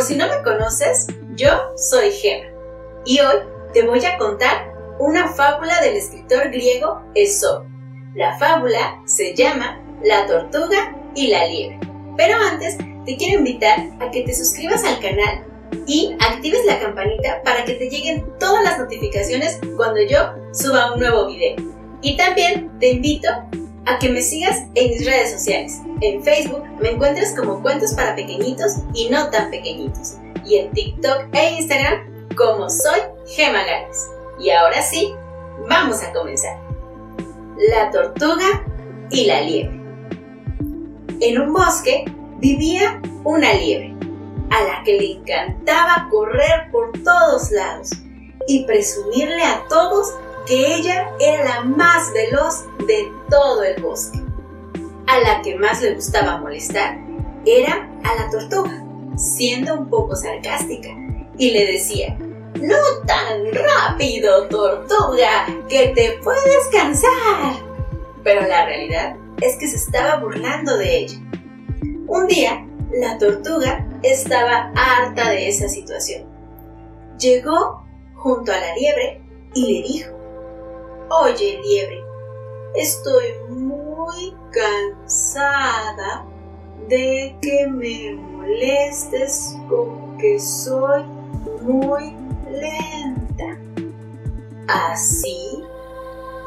Por si no me conoces, yo soy Gema y hoy te voy a contar una fábula del escritor griego Esopo. La fábula se llama La tortuga y la liebre. Pero antes te quiero invitar a que te suscribas al canal y actives la campanita para que te lleguen todas las notificaciones cuando yo suba un nuevo video. Y también te invito a que me sigas en mis redes sociales. En Facebook me encuentras como Cuentos para Pequeñitos y No Tan Pequeñitos. Y en TikTok e Instagram como Soy Gema Gales. Y ahora sí, vamos a comenzar. La tortuga y la liebre. En un bosque vivía una liebre, a la que le encantaba correr por todos lados y presumirle a todos que ella era la más veloz de todo el bosque. A la que más le gustaba molestar era a la tortuga, siendo un poco sarcástica, y le decía, no tan rápido, tortuga, que te puedes cansar. Pero la realidad es que se estaba burlando de ella. Un día, la tortuga estaba harta de esa situación. Llegó junto a la liebre y le dijo, Oye, liebre, estoy muy cansada de que me molestes con que soy muy lenta. Así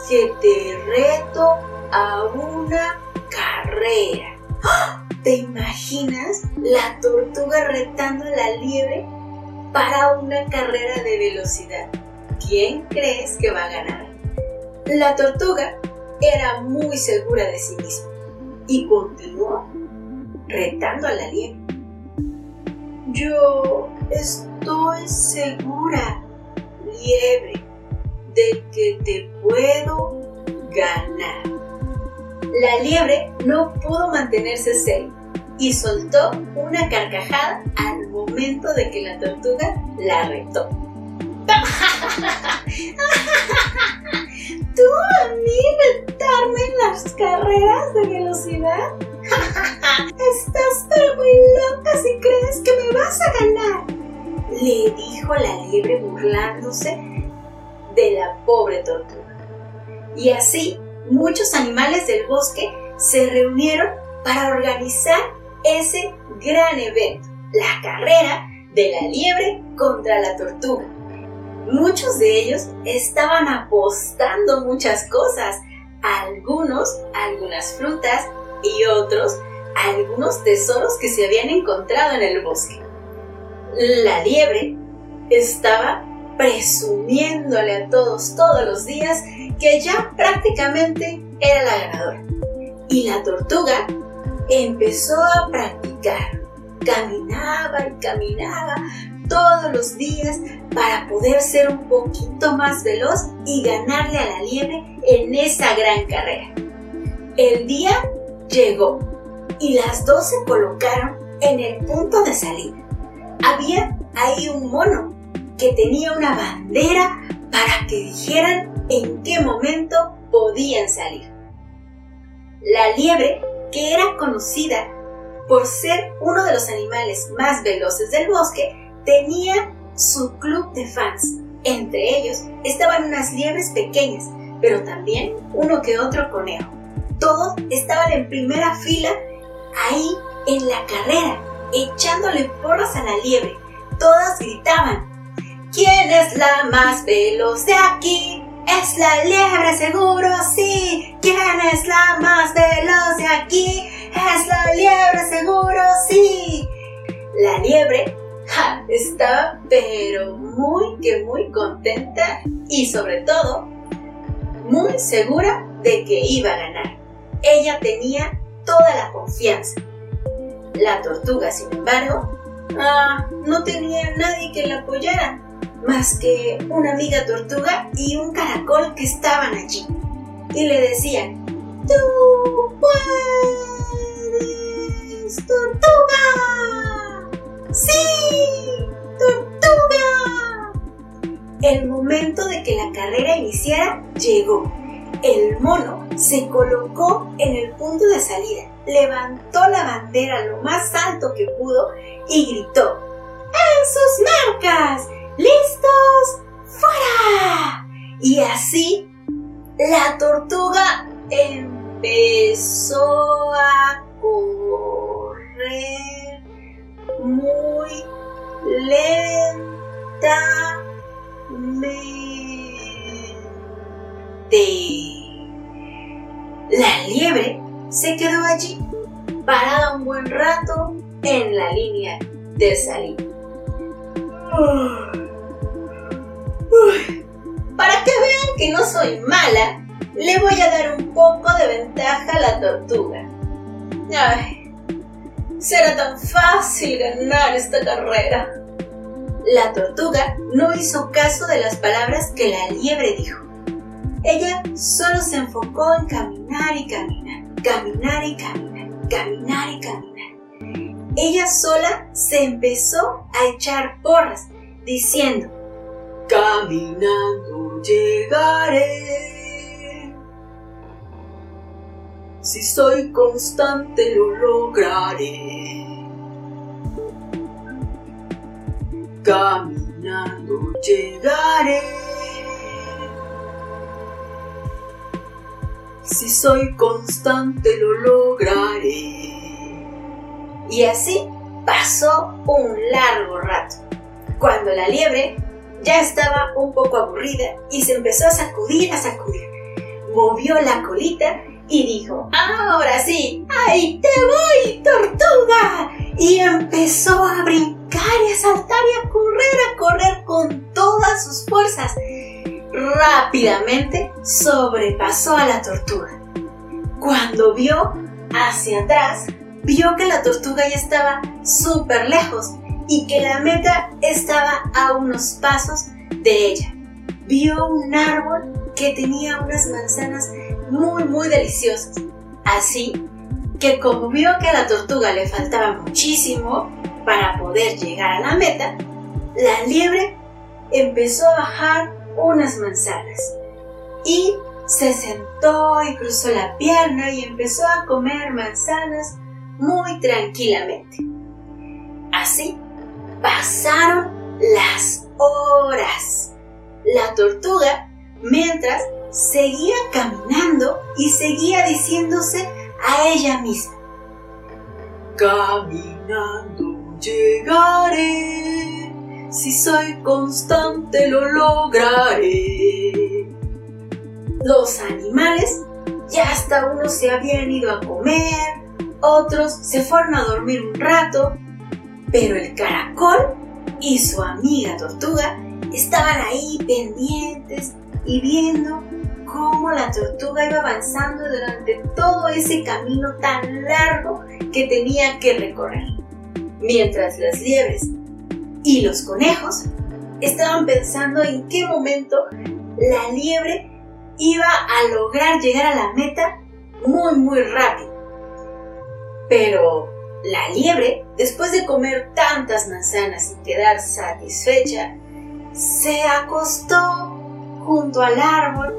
que te reto a una carrera. ¡Ah! ¿Te imaginas la tortuga retando a la liebre para una carrera de velocidad? ¿Quién crees que va a ganar? La tortuga era muy segura de sí misma y continuó retando a la liebre. Yo estoy segura, liebre, de que te puedo ganar. La liebre no pudo mantenerse seria y soltó una carcajada al momento de que la tortuga la retó. velocidad? Estás muy loca si crees que me vas a ganar. Le dijo la liebre burlándose de la pobre tortuga. Y así muchos animales del bosque se reunieron para organizar ese gran evento, la carrera de la liebre contra la tortuga. Muchos de ellos estaban apostando muchas cosas, algunos algunas frutas y otros algunos tesoros que se habían encontrado en el bosque. La liebre estaba presumiéndole a todos todos los días que ya prácticamente era la ganadora. Y la tortuga empezó a practicar. Caminaba y caminaba todos los días para poder ser un poquito más veloz y ganarle a la liebre en esa gran carrera. El día llegó y las dos se colocaron en el punto de salida. Había ahí un mono que tenía una bandera para que dijeran en qué momento podían salir. La liebre, que era conocida por ser uno de los animales más veloces del bosque, tenía su club de fans. Entre ellos estaban unas liebres pequeñas, pero también uno que otro conejo. Todos estaban en primera fila ahí en la carrera, echándole porras a la liebre. Todas gritaban, ¿quién es la más veloz de aquí? Es la liebre seguro, sí. ¿Quién es la más veloz de aquí? Es la liebre seguro, sí. La liebre estaba pero muy que muy contenta y sobre todo muy segura de que iba a ganar. Ella tenía toda la confianza. La tortuga, sin embargo, ah, no tenía nadie que la apoyara, más que una amiga tortuga y un caracol que estaban allí. Y le decían, ¡Tú puedes, tortuga! ¡Sí, tortuga! El momento de que la carrera iniciara llegó el mono se colocó en el punto de salida, levantó la bandera lo más alto que pudo y gritó, sus marcas. ¿Listos? ¡Fuera! Y así la tortuga empezó a correr muy lentamente. La liebre se quedó allí, parada un buen rato en la línea de salida. Para que vean que no soy mala, le voy a dar un poco de ventaja a la tortuga. Será tan fácil ganar esta carrera. La tortuga no hizo caso de las palabras que la liebre dijo. Ella solo se enfocó en caminar y caminar, caminar y caminar, caminar y caminar. Ella sola se empezó a echar porras, diciendo, Caminando llegaré. Si soy constante lo lograré. Caminando llegaré. Si soy constante lo lograré. Y así pasó un largo rato, cuando la liebre ya estaba un poco aburrida y se empezó a sacudir, a sacudir. Movió la colita y dijo, ahora sí, ahí te voy, tortuga. Y empezó a brincar y a saltar y a correr, a correr con todas sus fuerzas rápidamente sobrepasó a la tortuga. Cuando vio hacia atrás, vio que la tortuga ya estaba súper lejos y que la meta estaba a unos pasos de ella. Vio un árbol que tenía unas manzanas muy muy deliciosas. Así que como vio que a la tortuga le faltaba muchísimo para poder llegar a la meta, la liebre empezó a bajar unas manzanas. Y se sentó y cruzó la pierna y empezó a comer manzanas muy tranquilamente. Así pasaron las horas. La tortuga, mientras, seguía caminando y seguía diciéndose a ella misma. Caminando llegaré si soy constante lo lograré. Los animales ya hasta unos se habían ido a comer, otros se fueron a dormir un rato, pero el caracol y su amiga tortuga estaban ahí pendientes y viendo cómo la tortuga iba avanzando durante todo ese camino tan largo que tenía que recorrer. Mientras las liebres y los conejos estaban pensando en qué momento la liebre iba a lograr llegar a la meta muy muy rápido. Pero la liebre, después de comer tantas manzanas y quedar satisfecha, se acostó junto al árbol.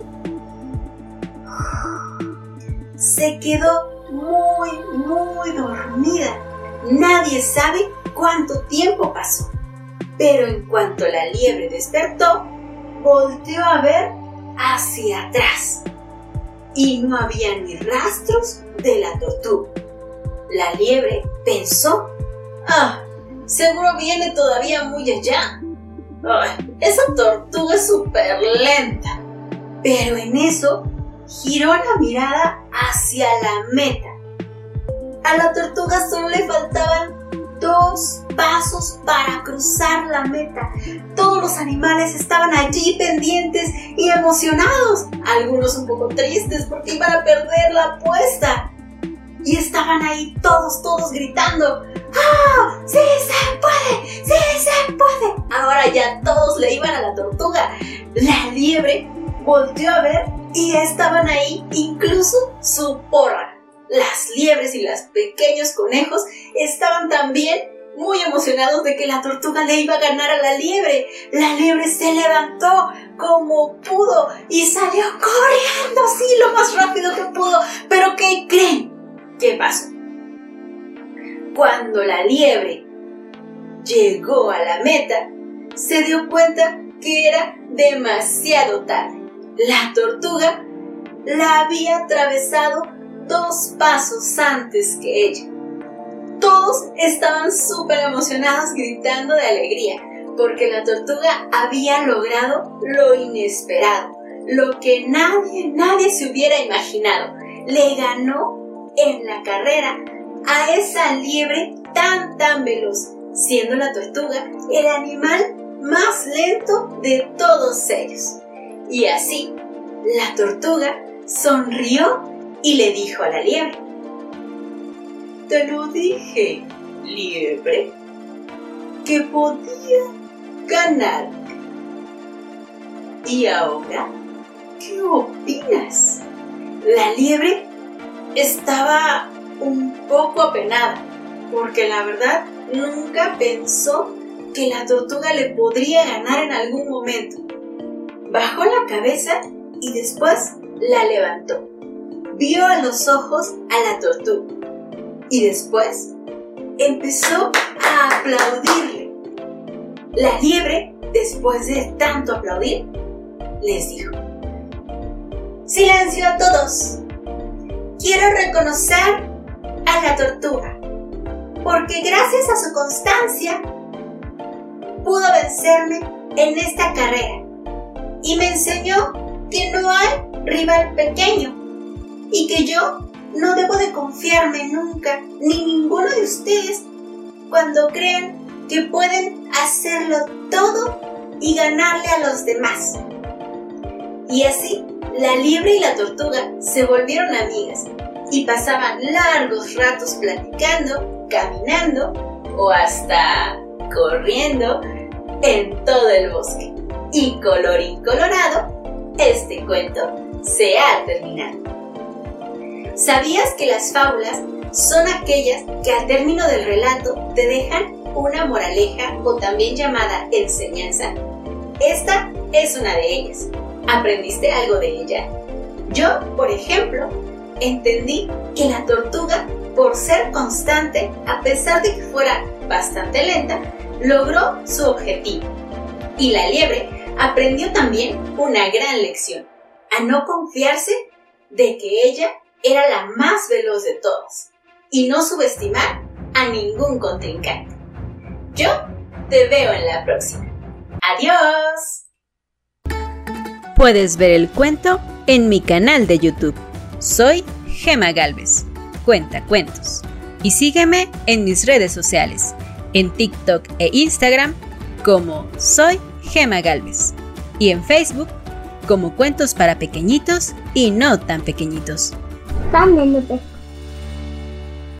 Se quedó muy, muy dormida. Nadie sabe cuánto tiempo pasó. Pero en cuanto la liebre despertó, volteó a ver hacia atrás y no había ni rastros de la tortuga. La liebre pensó, ah, seguro viene todavía muy allá. esa tortuga es súper lenta. Pero en eso giró la mirada hacia la meta. A la tortuga solo le faltaban dos pasos para cruzar la meta. Todos los animales estaban allí pendientes y emocionados, algunos un poco tristes porque iban a perder la apuesta. Y estaban ahí todos, todos gritando, ¡Ah! ¡Sí se puede! ¡Sí se puede! Ahora ya todos le iban a la tortuga. La liebre volteó a ver y estaban ahí incluso su porra. Las liebres y los pequeños conejos estaban también muy emocionados de que la tortuga le iba a ganar a la liebre. La liebre se levantó como pudo y salió corriendo así lo más rápido que pudo. Pero ¿qué creen? ¿Qué pasó? Cuando la liebre llegó a la meta, se dio cuenta que era demasiado tarde. La tortuga la había atravesado dos pasos antes que ella. Todos estaban súper emocionados gritando de alegría porque la tortuga había logrado lo inesperado, lo que nadie, nadie se hubiera imaginado. Le ganó en la carrera a esa liebre tan, tan veloz, siendo la tortuga el animal más lento de todos ellos. Y así, la tortuga sonrió y le dijo a la liebre, Te lo dije, liebre, que podía ganar. ¿Y ahora qué opinas? La liebre estaba un poco apenada, porque la verdad nunca pensó que la tortuga le podría ganar en algún momento. Bajó la cabeza y después la levantó. Vio a los ojos a la tortuga y después empezó a aplaudirle. La liebre, después de tanto aplaudir, les dijo, Silencio a todos. Quiero reconocer a la tortuga, porque gracias a su constancia pudo vencerme en esta carrera y me enseñó que no hay rival pequeño y que yo no debo de confiarme nunca, ni ninguno de ustedes, cuando crean que pueden hacerlo todo y ganarle a los demás. Y así, la liebre y la tortuga se volvieron amigas y pasaban largos ratos platicando, caminando o hasta corriendo en todo el bosque. Y colorín colorado, este cuento se ha terminado. ¿Sabías que las fábulas son aquellas que al término del relato te dejan una moraleja o también llamada enseñanza? Esta es una de ellas. ¿Aprendiste algo de ella? Yo, por ejemplo, entendí que la tortuga, por ser constante, a pesar de que fuera bastante lenta, logró su objetivo. Y la liebre aprendió también una gran lección, a no confiarse de que ella era la más veloz de todas y no subestimar a ningún contrincante. Yo te veo en la próxima. Adiós. Puedes ver el cuento en mi canal de YouTube. Soy Gema Galvez. Cuenta cuentos. Y sígueme en mis redes sociales en TikTok e Instagram como Soy Gema Galvez y en Facebook como Cuentos para Pequeñitos y No tan Pequeñitos. काम में पे